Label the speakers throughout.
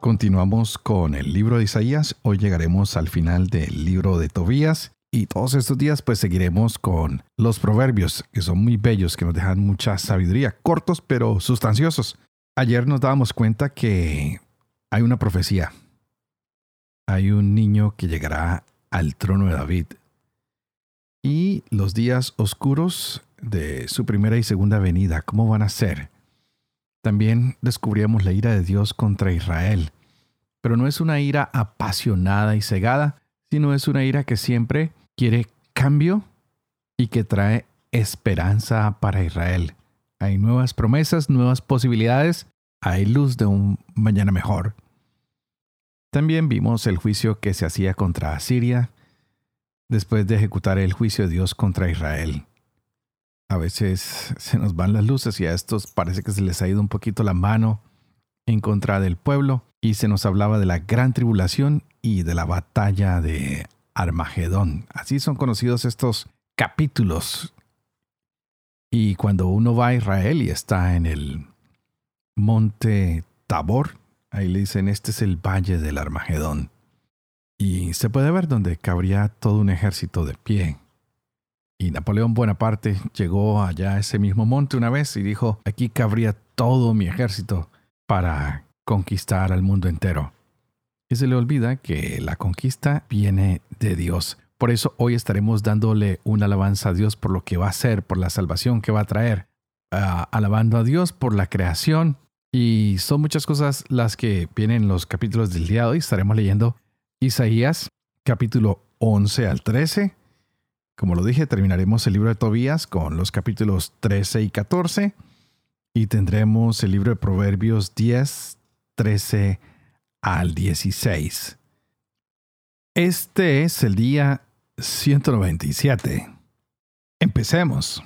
Speaker 1: Continuamos con el libro de Isaías. Hoy llegaremos al final del libro de Tobías. Y todos estos días pues seguiremos con los proverbios, que son muy bellos, que nos dejan mucha sabiduría, cortos pero sustanciosos. Ayer nos dábamos cuenta que hay una profecía. Hay un niño que llegará al trono de David. Y los días oscuros de su primera y segunda venida, ¿cómo van a ser? También descubríamos la ira de Dios contra Israel. Pero no es una ira apasionada y cegada, sino es una ira que siempre quiere cambio y que trae esperanza para Israel. Hay nuevas promesas, nuevas posibilidades, hay luz de un mañana mejor. También vimos el juicio que se hacía contra Asiria después de ejecutar el juicio de Dios contra Israel a veces se nos van las luces y a estos parece que se les ha ido un poquito la mano en contra del pueblo y se nos hablaba de la gran tribulación y de la batalla de Armagedón. Así son conocidos estos capítulos. Y cuando uno va a Israel y está en el monte Tabor, ahí le dicen, este es el valle del Armagedón. Y se puede ver donde cabría todo un ejército de pie y Napoleón Bonaparte llegó allá a ese mismo monte una vez y dijo, aquí cabría todo mi ejército para conquistar al mundo entero. Y se le olvida que la conquista viene de Dios. Por eso hoy estaremos dándole una alabanza a Dios por lo que va a hacer, por la salvación que va a traer, alabando a Dios por la creación. Y son muchas cosas las que vienen en los capítulos del día de hoy. Estaremos leyendo Isaías capítulo 11 al 13, como lo dije, terminaremos el libro de Tobías con los capítulos 13 y 14 y tendremos el libro de Proverbios 10, 13 al 16. Este es el día 197. Empecemos.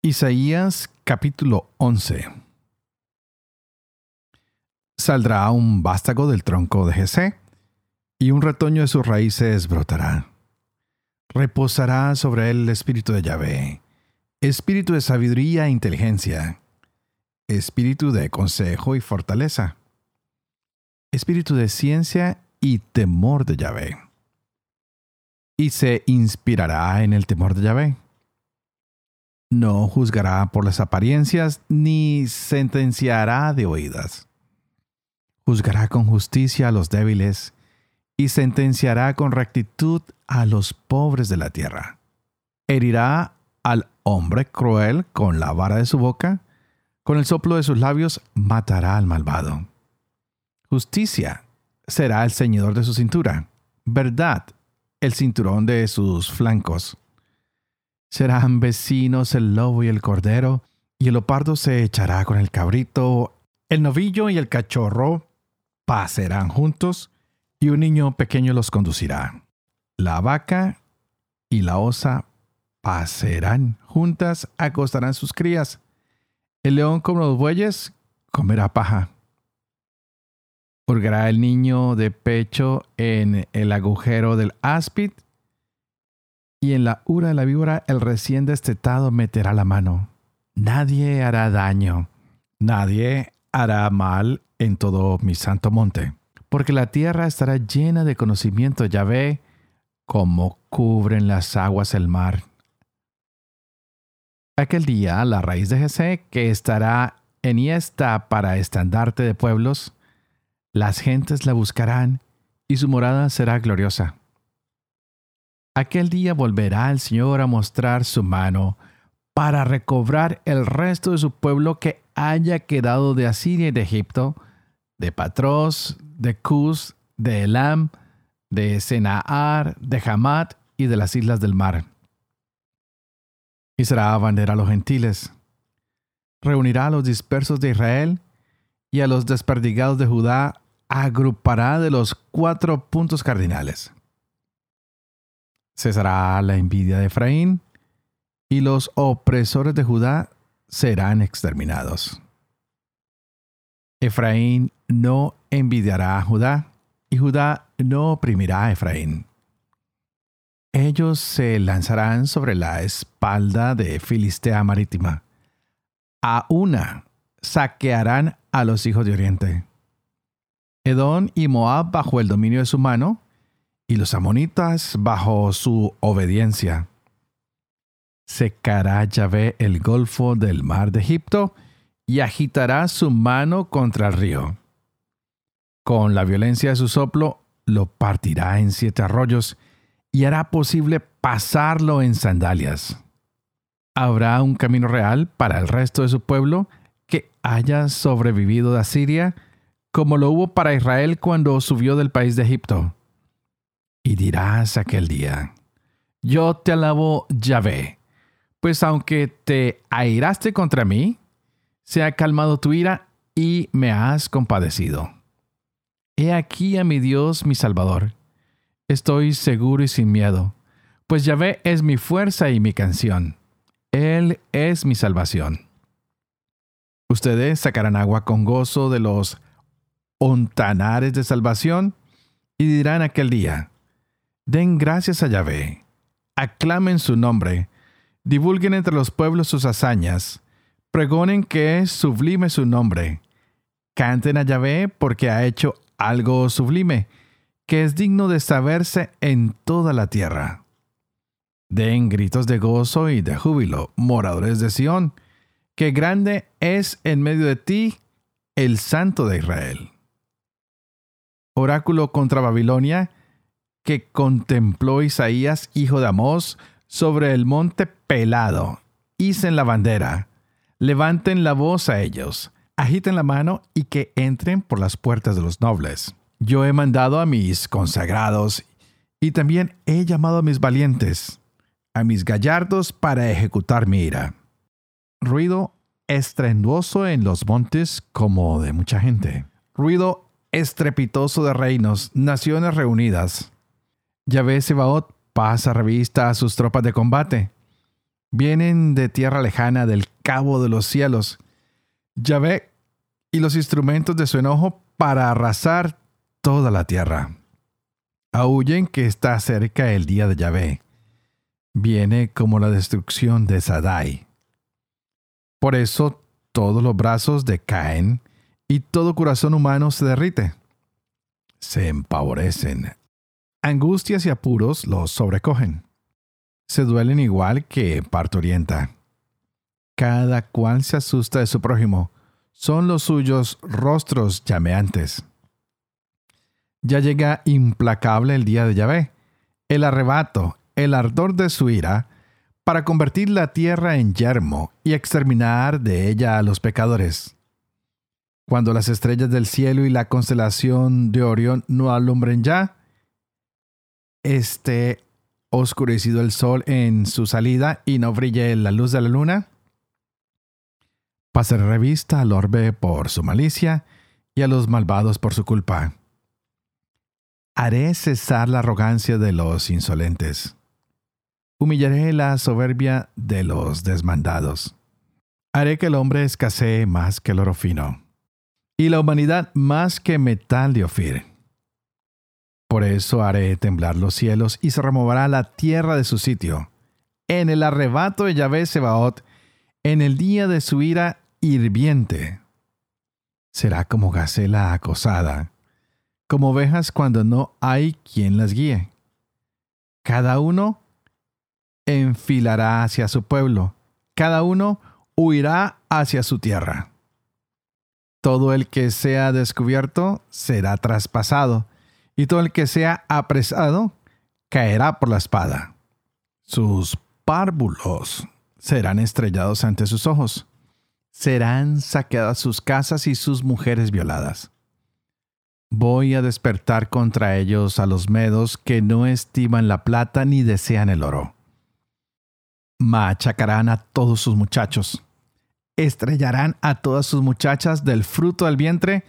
Speaker 1: Isaías capítulo 11 saldrá un vástago del tronco de Jesé, y un retoño de sus raíces brotará. Reposará sobre él el espíritu de Yahvé, espíritu de sabiduría e inteligencia, espíritu de consejo y fortaleza, espíritu de ciencia y temor de Yahvé. Y se inspirará en el temor de Yahvé. No juzgará por las apariencias ni sentenciará de oídas juzgará con justicia a los débiles y sentenciará con rectitud a los pobres de la tierra. Herirá al hombre cruel con la vara de su boca, con el soplo de sus labios matará al malvado. Justicia será el ceñidor de su cintura, verdad el cinturón de sus flancos. Serán vecinos el lobo y el cordero, y el opardo se echará con el cabrito, el novillo y el cachorro pasarán juntos y un niño pequeño los conducirá. La vaca y la osa pasarán juntas, acostarán sus crías. El león como los bueyes comerá paja. Purgará el niño de pecho en el agujero del áspid y en la ura de la víbora el recién destetado meterá la mano. Nadie hará daño, nadie hará mal en todo mi santo monte, porque la tierra estará llena de conocimiento, ya ve como cubren las aguas el mar. Aquel día la raíz de Jesé, que estará enhiesta para estandarte de pueblos, las gentes la buscarán y su morada será gloriosa. Aquel día volverá el Señor a mostrar su mano para recobrar el resto de su pueblo que haya quedado de Asiria y de Egipto, de Patros, de Cus, de Elam, de Senaar, de Hamat y de las islas del mar. Y será bandera a los gentiles. Reunirá a los dispersos de Israel y a los desperdigados de Judá agrupará de los cuatro puntos cardinales. Cesará la envidia de Efraín, y los opresores de Judá serán exterminados. Efraín no envidiará a Judá, y Judá no oprimirá a Efraín. Ellos se lanzarán sobre la espalda de Filistea marítima. A una saquearán a los hijos de Oriente. Edom y Moab bajo el dominio de su mano, y los amonitas bajo su obediencia. Secará Yahvé el golfo del mar de Egipto, y agitará su mano contra el río. Con la violencia de su soplo lo partirá en siete arroyos, y hará posible pasarlo en sandalias. Habrá un camino real para el resto de su pueblo que haya sobrevivido de Asiria, como lo hubo para Israel cuando subió del país de Egipto. Y dirás aquel día, yo te alabo Yahvé, pues aunque te airaste contra mí, se ha calmado tu ira y me has compadecido. He aquí a mi Dios mi Salvador. Estoy seguro y sin miedo, pues Yahvé es mi fuerza y mi canción. Él es mi salvación. Ustedes sacarán agua con gozo de los ontanares de salvación y dirán aquel día, den gracias a Yahvé, aclamen su nombre, divulguen entre los pueblos sus hazañas, pregonen que es sublime su nombre, canten a Yahvé porque ha hecho algo sublime, que es digno de saberse en toda la tierra. Den gritos de gozo y de júbilo, moradores de Sión, que grande es en medio de ti el Santo de Israel. Oráculo contra Babilonia, que contempló Isaías, hijo de Amós, sobre el monte pelado. Hicen la bandera, levanten la voz a ellos, agiten la mano y que entren por las puertas de los nobles. Yo he mandado a mis consagrados y también he llamado a mis valientes, a mis gallardos para ejecutar mi ira ruido estruendoso en los montes como de mucha gente. Ruido estrepitoso de reinos, naciones reunidas. Yahvé Sebaot pasa revista a sus tropas de combate. Vienen de tierra lejana del cabo de los cielos. Yahvé y los instrumentos de su enojo para arrasar toda la tierra. Aúllen que está cerca el día de Yahvé. Viene como la destrucción de Sadai. Por eso todos los brazos decaen y todo corazón humano se derrite. Se empavorecen. Angustias y apuros los sobrecogen. Se duelen igual que parturienta. Cada cual se asusta de su prójimo. Son los suyos rostros llameantes. Ya llega implacable el día de Yahvé, el arrebato, el ardor de su ira, para convertir la tierra en yermo y exterminar de ella a los pecadores. Cuando las estrellas del cielo y la constelación de Orión no alumbren ya, esté oscurecido el sol en su salida y no brille la luz de la luna, pasaré revista al orbe por su malicia y a los malvados por su culpa. Haré cesar la arrogancia de los insolentes humillaré la soberbia de los desmandados. Haré que el hombre escasee más que el oro fino, y la humanidad más que metal de Ofir. Por eso haré temblar los cielos y se removerá la tierra de su sitio. En el arrebato de Yahvé Sebaot, en el día de su ira hirviente. Será como gacela acosada, como ovejas cuando no hay quien las guíe. Cada uno enfilará hacia su pueblo, cada uno huirá hacia su tierra. Todo el que sea descubierto será traspasado, y todo el que sea apresado caerá por la espada. Sus párvulos serán estrellados ante sus ojos. Serán saqueadas sus casas y sus mujeres violadas. Voy a despertar contra ellos a los medos que no estiman la plata ni desean el oro machacarán a todos sus muchachos. estrellarán a todas sus muchachas del fruto del vientre,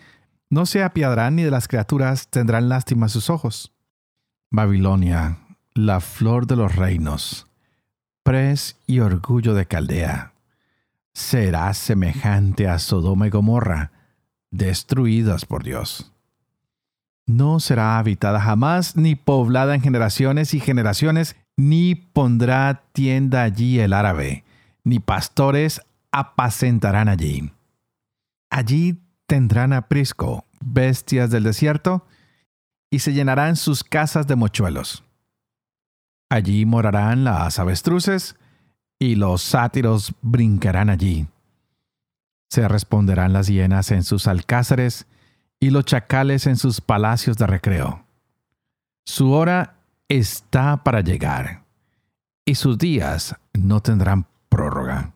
Speaker 1: no se apiadarán ni de las criaturas tendrán lástima sus ojos. Babilonia, la flor de los reinos, y orgullo de Caldea, será semejante a Sodoma y Gomorra, destruidas por Dios. No será habitada jamás, ni poblada en generaciones y generaciones, ni pondrá tienda allí el árabe, ni pastores apacentarán allí. Allí tendrán aprisco, bestias del desierto, y se llenarán sus casas de mochuelos. Allí morarán las avestruces, y los sátiros brincarán allí. Se responderán las hienas en sus alcázares, y los chacales en sus palacios de recreo. Su hora está para llegar, y sus días no tendrán prórroga.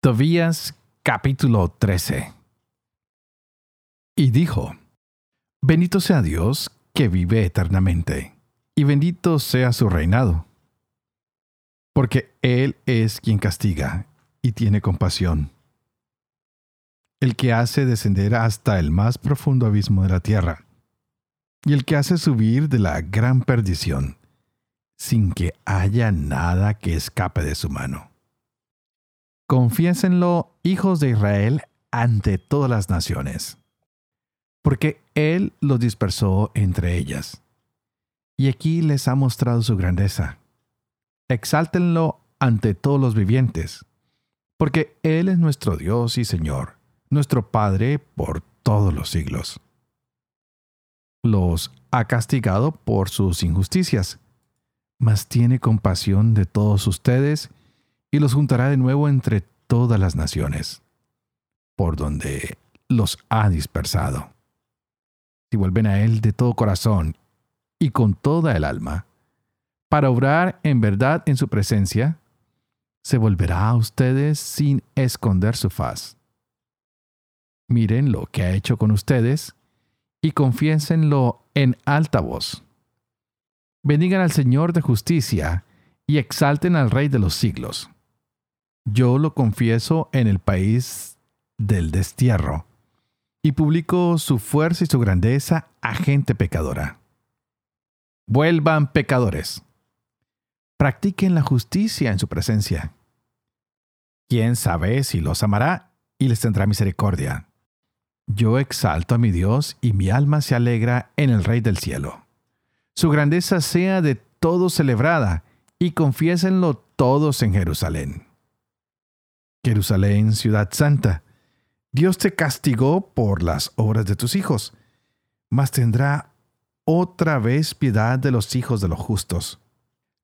Speaker 1: Tobías capítulo 13 Y dijo, Bendito sea Dios que vive eternamente, y bendito sea su reinado, porque Él es quien castiga y tiene compasión, el que hace descender hasta el más profundo abismo de la tierra, y el que hace subir de la gran perdición, sin que haya nada que escape de su mano. Confiésenlo, hijos de Israel, ante todas las naciones, porque Él los dispersó entre ellas. Y aquí les ha mostrado su grandeza. Exáltenlo ante todos los vivientes, porque Él es nuestro Dios y Señor, nuestro Padre por todos los siglos. Los ha castigado por sus injusticias, mas tiene compasión de todos ustedes y los juntará de nuevo entre todas las naciones, por donde los ha dispersado. Si vuelven a Él de todo corazón y con toda el alma, para obrar en verdad en su presencia, se volverá a ustedes sin esconder su faz. Miren lo que ha hecho con ustedes y confiénsenlo en alta voz. Bendigan al Señor de justicia y exalten al Rey de los siglos. Yo lo confieso en el país del destierro, y publico su fuerza y su grandeza a gente pecadora. Vuelvan pecadores. Practiquen la justicia en su presencia. ¿Quién sabe si los amará y les tendrá misericordia? Yo exalto a mi Dios y mi alma se alegra en el Rey del cielo. Su grandeza sea de todos celebrada y confiésenlo todos en Jerusalén. Jerusalén, ciudad santa, Dios te castigó por las obras de tus hijos, mas tendrá otra vez piedad de los hijos de los justos.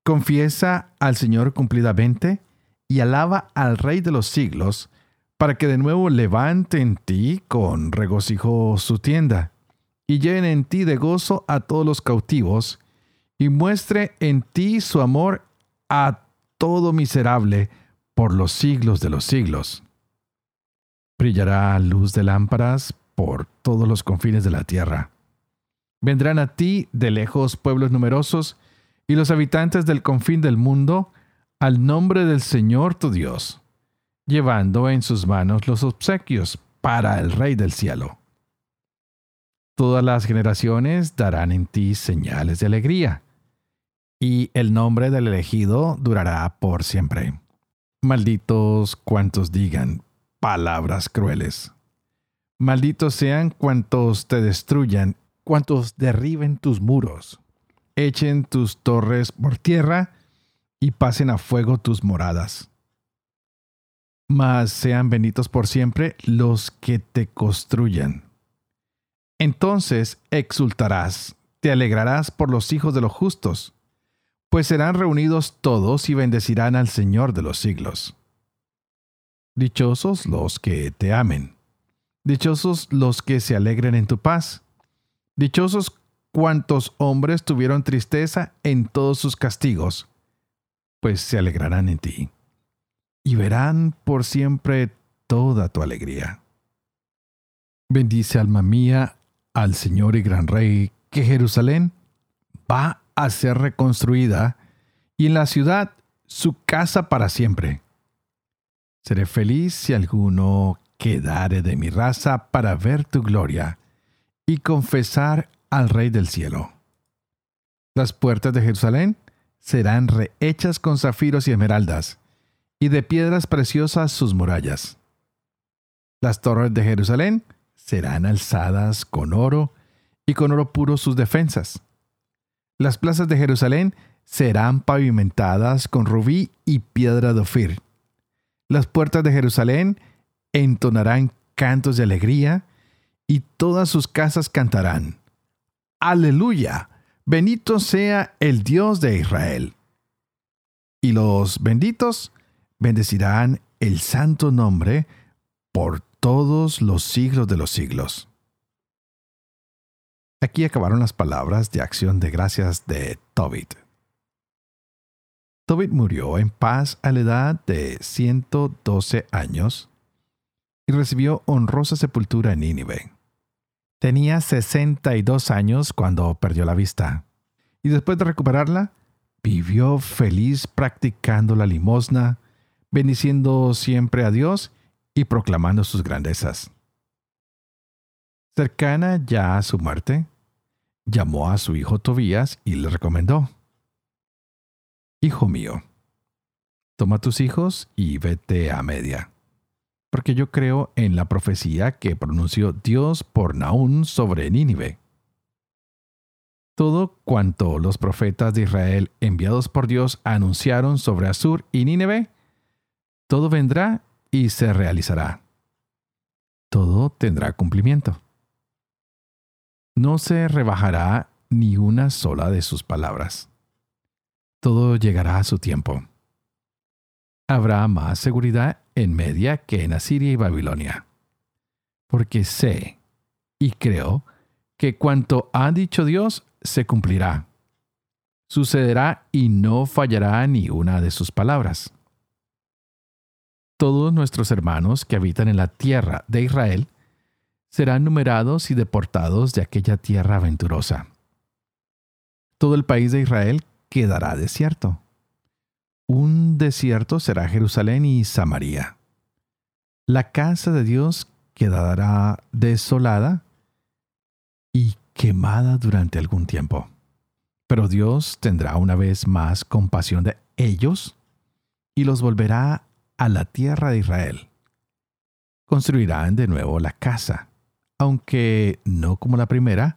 Speaker 1: Confiesa al Señor cumplidamente y alaba al Rey de los siglos, para que de nuevo levante en ti con regocijo su tienda, y llene en ti de gozo a todos los cautivos, y muestre en ti su amor a todo miserable, por los siglos de los siglos. Brillará luz de lámparas por todos los confines de la tierra. Vendrán a ti de lejos pueblos numerosos y los habitantes del confín del mundo al nombre del Señor tu Dios, llevando en sus manos los obsequios para el Rey del cielo. Todas las generaciones darán en ti señales de alegría, y el nombre del elegido durará por siempre. Malditos cuantos digan palabras crueles. Malditos sean cuantos te destruyan, cuantos derriben tus muros, echen tus torres por tierra y pasen a fuego tus moradas. Mas sean benditos por siempre los que te construyan. Entonces exultarás, te alegrarás por los hijos de los justos pues serán reunidos todos y bendecirán al Señor de los siglos. Dichosos los que te amen, dichosos los que se alegren en tu paz, dichosos cuantos hombres tuvieron tristeza en todos sus castigos, pues se alegrarán en ti, y verán por siempre toda tu alegría. Bendice alma mía al Señor y gran Rey, que Jerusalén va a ser reconstruida y en la ciudad su casa para siempre. Seré feliz si alguno quedare de mi raza para ver tu gloria y confesar al Rey del cielo. Las puertas de Jerusalén serán rehechas con zafiros y esmeraldas, y de piedras preciosas sus murallas. Las torres de Jerusalén serán alzadas con oro, y con oro puro sus defensas. Las plazas de Jerusalén serán pavimentadas con rubí y piedra de ofir. Las puertas de Jerusalén entonarán cantos de alegría, y todas sus casas cantarán. Aleluya Bendito sea el Dios de Israel. Y los benditos bendecirán el santo nombre por todos los siglos de los siglos. Aquí acabaron las palabras de acción de gracias de Tobit. Tobit murió en paz a la edad de 112 años y recibió honrosa sepultura en Nínive. Tenía 62 años cuando perdió la vista. Y después de recuperarla, vivió feliz practicando la limosna, bendiciendo siempre a Dios y proclamando sus grandezas. Cercana ya a su muerte, llamó a su hijo Tobías y le recomendó, Hijo mío, toma tus hijos y vete a Media porque yo creo en la profecía que pronunció Dios por Naún sobre Nínive. Todo cuanto los profetas de Israel enviados por Dios anunciaron sobre Asur y Nínive, todo vendrá y se realizará. Todo tendrá cumplimiento. No se rebajará ni una sola de sus palabras. Todo llegará a su tiempo habrá más seguridad en Media que en Asiria y Babilonia. Porque sé y creo que cuanto ha dicho Dios se cumplirá. Sucederá y no fallará ni una de sus palabras. Todos nuestros hermanos que habitan en la tierra de Israel serán numerados y deportados de aquella tierra aventurosa. Todo el país de Israel quedará desierto un desierto será Jerusalén y Samaria. La casa de Dios quedará desolada y quemada durante algún tiempo. Pero Dios tendrá una vez más compasión de ellos y los volverá a la tierra de Israel. Construirán de nuevo la casa, aunque no como la primera,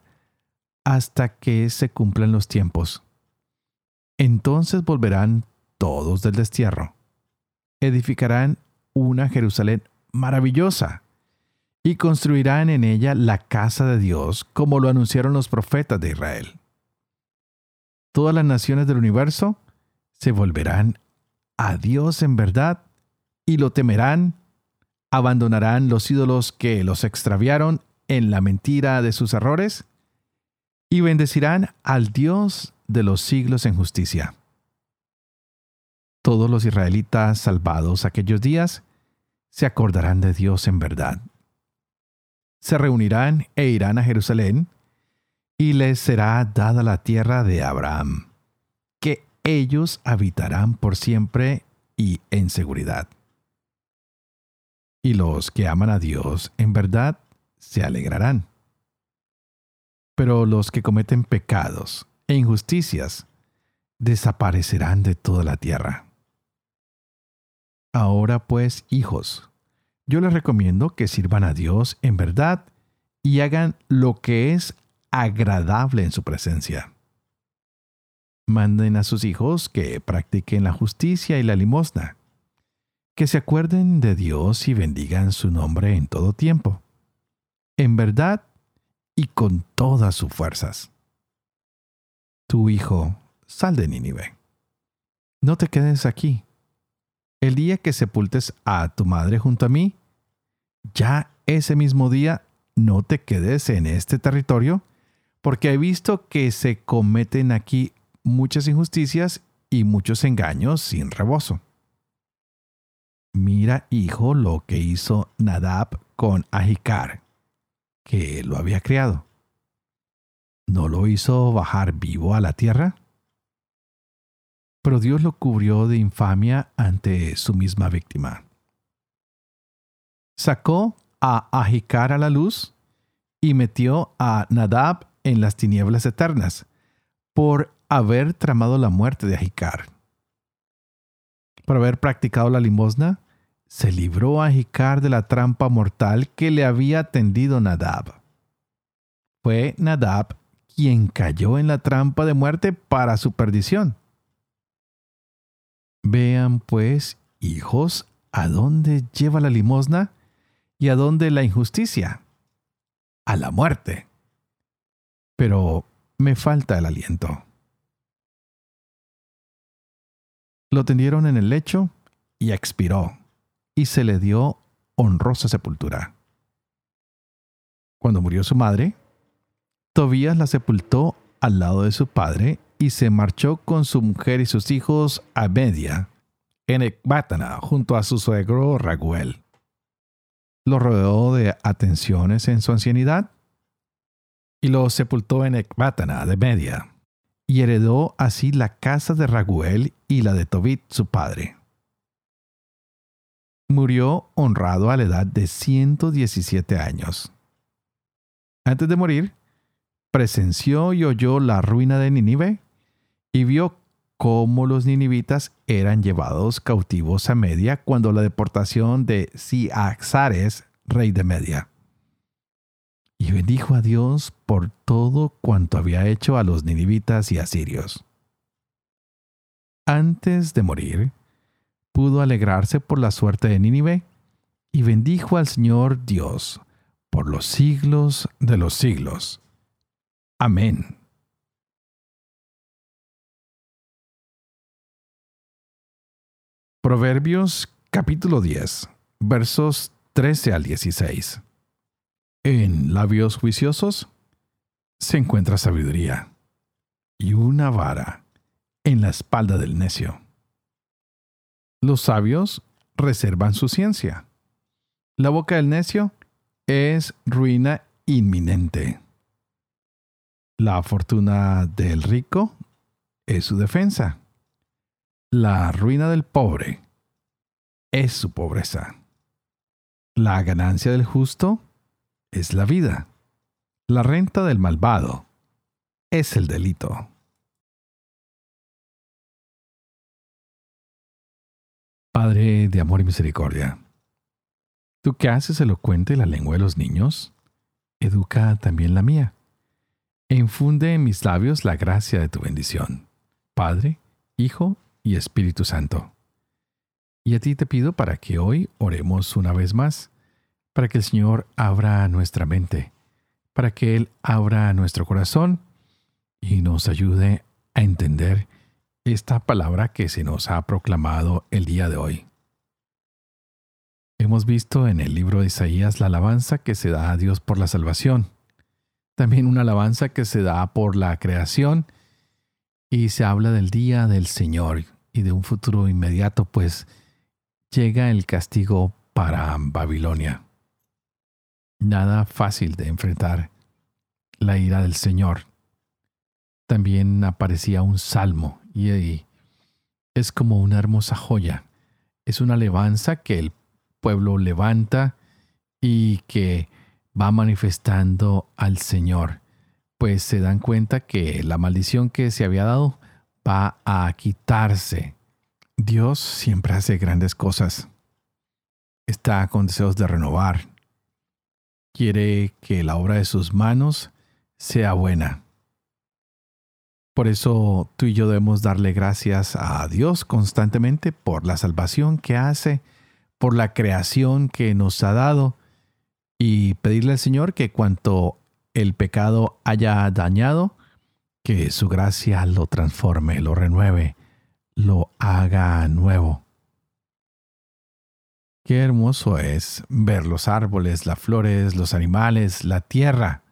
Speaker 1: hasta que se cumplan los tiempos. Entonces volverán todos del destierro. Edificarán una Jerusalén maravillosa y construirán en ella la casa de Dios como lo anunciaron los profetas de Israel. Todas las naciones del universo se volverán a Dios en verdad y lo temerán, abandonarán los ídolos que los extraviaron en la mentira de sus errores y bendecirán al Dios de los siglos en justicia todos los israelitas salvados aquellos días se acordarán de Dios en verdad. Se reunirán e irán a Jerusalén, y les será dada la tierra de Abraham, que ellos habitarán por siempre y en seguridad. Y los que aman a Dios en verdad se alegrarán. Pero los que cometen pecados e injusticias desaparecerán de toda la tierra. Ahora pues, hijos, yo les recomiendo que sirvan a Dios en verdad y hagan lo que es agradable en su presencia. Manden a sus hijos que practiquen la justicia y la limosna, que se acuerden de Dios y bendigan su nombre en todo tiempo, en verdad y con todas sus fuerzas. Tu hijo, sal de Nínive. No te quedes aquí el día que sepultes a tu madre junto a mí, ya ese mismo día no te quedes en este territorio, porque he visto que se cometen aquí muchas injusticias y muchos engaños sin rebozo. Mira, hijo, lo que hizo Nadab con Ahicar, que lo había criado. ¿No lo hizo bajar vivo a la tierra? pero Dios lo cubrió de infamia ante su misma víctima. Sacó a Ajicar a la luz y metió a Nadab en las tinieblas eternas por haber tramado la muerte de Ajicar. Por haber practicado la limosna, se libró a Ajicar de la trampa mortal que le había tendido Nadab. Fue Nadab quien cayó en la trampa de muerte para su perdición. Vean pues, hijos, a dónde lleva la limosna y a dónde la injusticia. A la muerte. Pero me falta el aliento. Lo tendieron en el lecho y expiró, y se le dio honrosa sepultura. Cuando murió su madre, Tobías la sepultó al lado de su padre y se marchó con su mujer y sus hijos a Media, en Ecbátana, junto a su suegro Raguel. Lo rodeó de atenciones en su ancianidad y lo sepultó en Ecbátana de Media y heredó así la casa de Raguel y la de Tobit su padre. Murió honrado a la edad de 117 años. Antes de morir, presenció y oyó la ruina de Nínive y vio cómo los ninivitas eran llevados cautivos a Media cuando la deportación de Siaxares, rey de Media y bendijo a Dios por todo cuanto había hecho a los ninivitas y asirios. Antes de morir, pudo alegrarse por la suerte de Nínive y bendijo al Señor Dios por los siglos de los siglos. Amén. Proverbios capítulo 10, versos 13 al 16. En labios juiciosos se encuentra sabiduría y una vara en la espalda del necio. Los sabios reservan su ciencia. La boca del necio es ruina inminente. La fortuna del rico es su defensa. La ruina del pobre es su pobreza. La ganancia del justo es la vida. La renta del malvado es el delito. Padre de amor y misericordia, tú que haces elocuente la lengua de los niños, educa también la mía, infunde en mis labios la gracia de tu bendición, Padre, Hijo y Espíritu Santo. Y a ti te pido para que hoy oremos una vez más para que el Señor abra nuestra mente, para que Él abra nuestro corazón y nos ayude a entender esta palabra que se nos ha proclamado el día de hoy. Hemos visto en el libro de Isaías la alabanza que se da a Dios por la salvación, también una alabanza que se da por la creación y se habla del día del Señor y de un futuro inmediato, pues llega el castigo para Babilonia nada fácil de enfrentar la ira del Señor. También aparecía un salmo y es como una hermosa joya. Es una alabanza que el pueblo levanta y que va manifestando al Señor, pues se dan cuenta que la maldición que se había dado va a quitarse. Dios siempre hace grandes cosas. Está con deseos de renovar, quiere que la obra de sus manos sea buena. Por eso tú y yo debemos darle gracias a Dios constantemente por la salvación que hace, por la creación que nos ha dado y pedirle al Señor que cuanto el pecado haya dañado, que su gracia lo transforme, lo renueve, lo haga nuevo. Qué hermoso es ver los árboles, las flores, los animales, la tierra.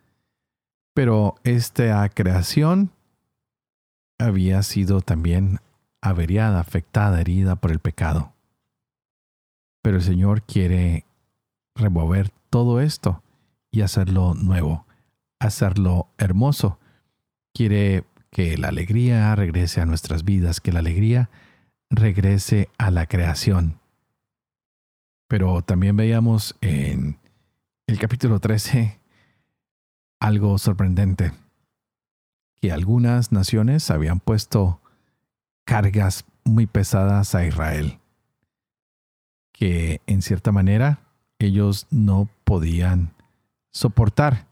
Speaker 1: Pero esta creación había sido también averiada, afectada, herida por el pecado. Pero el Señor quiere remover todo esto y hacerlo nuevo, hacerlo hermoso. Quiere que la alegría regrese a nuestras vidas, que la alegría regrese a la creación. Pero también veíamos en el capítulo 13 algo sorprendente, que algunas naciones habían puesto cargas muy pesadas a Israel, que en cierta manera ellos no podían soportar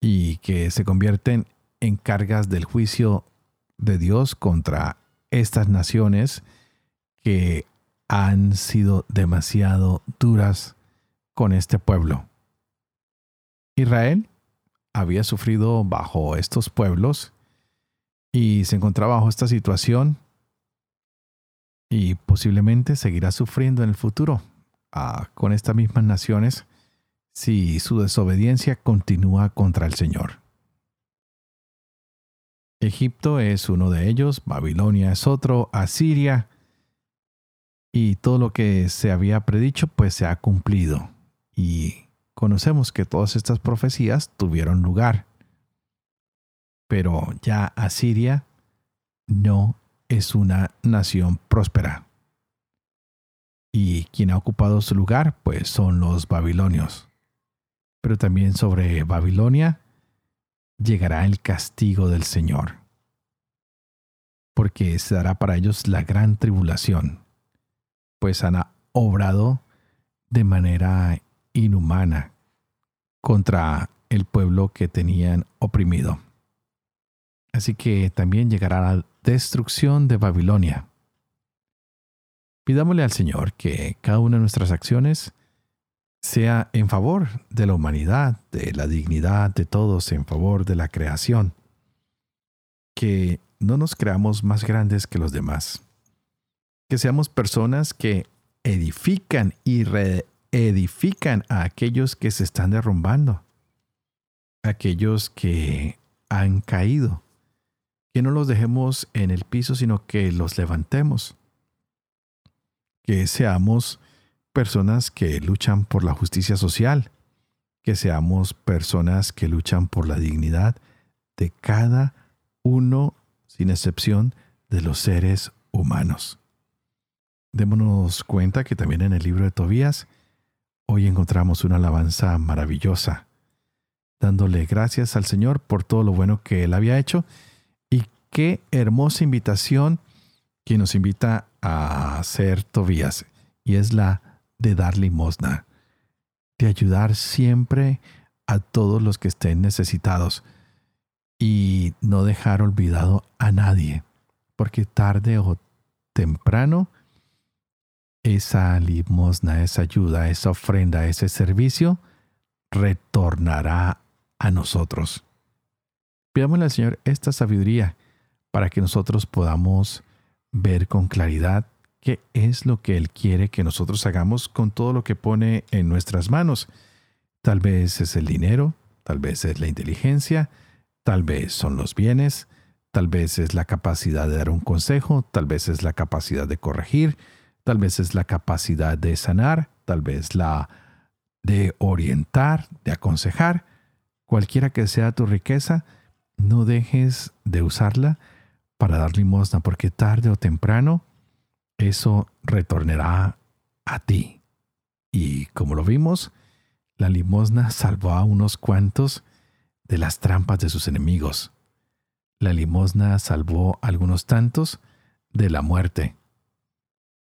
Speaker 1: y que se convierten en cargas del juicio de Dios contra estas naciones que han sido demasiado duras con este pueblo. Israel había sufrido bajo estos pueblos y se encontraba bajo esta situación y posiblemente seguirá sufriendo en el futuro con estas mismas naciones si su desobediencia continúa contra el Señor. Egipto es uno de ellos, Babilonia es otro, Asiria, y todo lo que se había predicho pues se ha cumplido. Y conocemos que todas estas profecías tuvieron lugar. Pero ya Asiria no es una nación próspera. Y quien ha ocupado su lugar pues son los babilonios. Pero también sobre Babilonia llegará el castigo del Señor, porque se dará para ellos la gran tribulación, pues han obrado de manera inhumana contra el pueblo que tenían oprimido. Así que también llegará la destrucción de Babilonia. Pidámosle al Señor que cada una de nuestras acciones sea en favor de la humanidad, de la dignidad de todos, en favor de la creación. Que no nos creamos más grandes que los demás. Que seamos personas que edifican y reedifican a aquellos que se están derrumbando, aquellos que han caído. Que no los dejemos en el piso, sino que los levantemos. Que seamos personas que luchan por la justicia social, que seamos personas que luchan por la dignidad de cada uno, sin excepción, de los seres humanos. Démonos cuenta que también en el libro de Tobías hoy encontramos una alabanza maravillosa, dándole gracias al Señor por todo lo bueno que Él había hecho y qué hermosa invitación que nos invita a ser Tobías, y es la de dar limosna, de ayudar siempre a todos los que estén necesitados y no dejar olvidado a nadie, porque tarde o temprano esa limosna, esa ayuda, esa ofrenda, ese servicio retornará a nosotros. Pidámosle al Señor esta sabiduría para que nosotros podamos ver con claridad qué es lo que Él quiere que nosotros hagamos con todo lo que pone en nuestras manos. Tal vez es el dinero, tal vez es la inteligencia, tal vez son los bienes, tal vez es la capacidad de dar un consejo, tal vez es la capacidad de corregir, tal vez es la capacidad de sanar, tal vez la de orientar, de aconsejar. Cualquiera que sea tu riqueza, no dejes de usarla para dar limosna, porque tarde o temprano eso retornará a ti. Y como lo vimos, la limosna salvó a unos cuantos de las trampas de sus enemigos. La limosna salvó a algunos tantos de la muerte.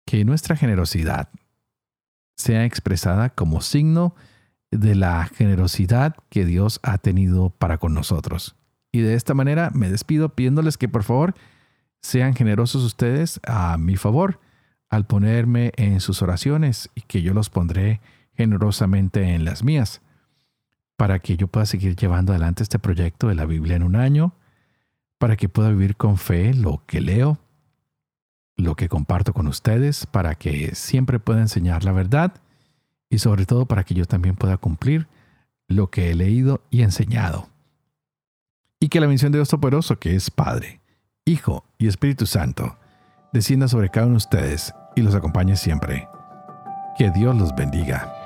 Speaker 1: Que nuestra generosidad sea expresada como signo de la generosidad que Dios ha tenido para con nosotros. Y de esta manera me despido pidiéndoles que por favor sean generosos ustedes a mi favor al ponerme en sus oraciones y que yo los pondré generosamente en las mías, para que yo pueda seguir llevando adelante este proyecto de la Biblia en un año, para que pueda vivir con fe lo que leo, lo que comparto con ustedes, para que siempre pueda enseñar la verdad y sobre todo para que yo también pueda cumplir lo que he leído y enseñado. Y que la misión de Dios Todopoderoso, que es Padre, Hijo y Espíritu Santo, descienda sobre cada uno de ustedes y los acompañe siempre. Que Dios los bendiga.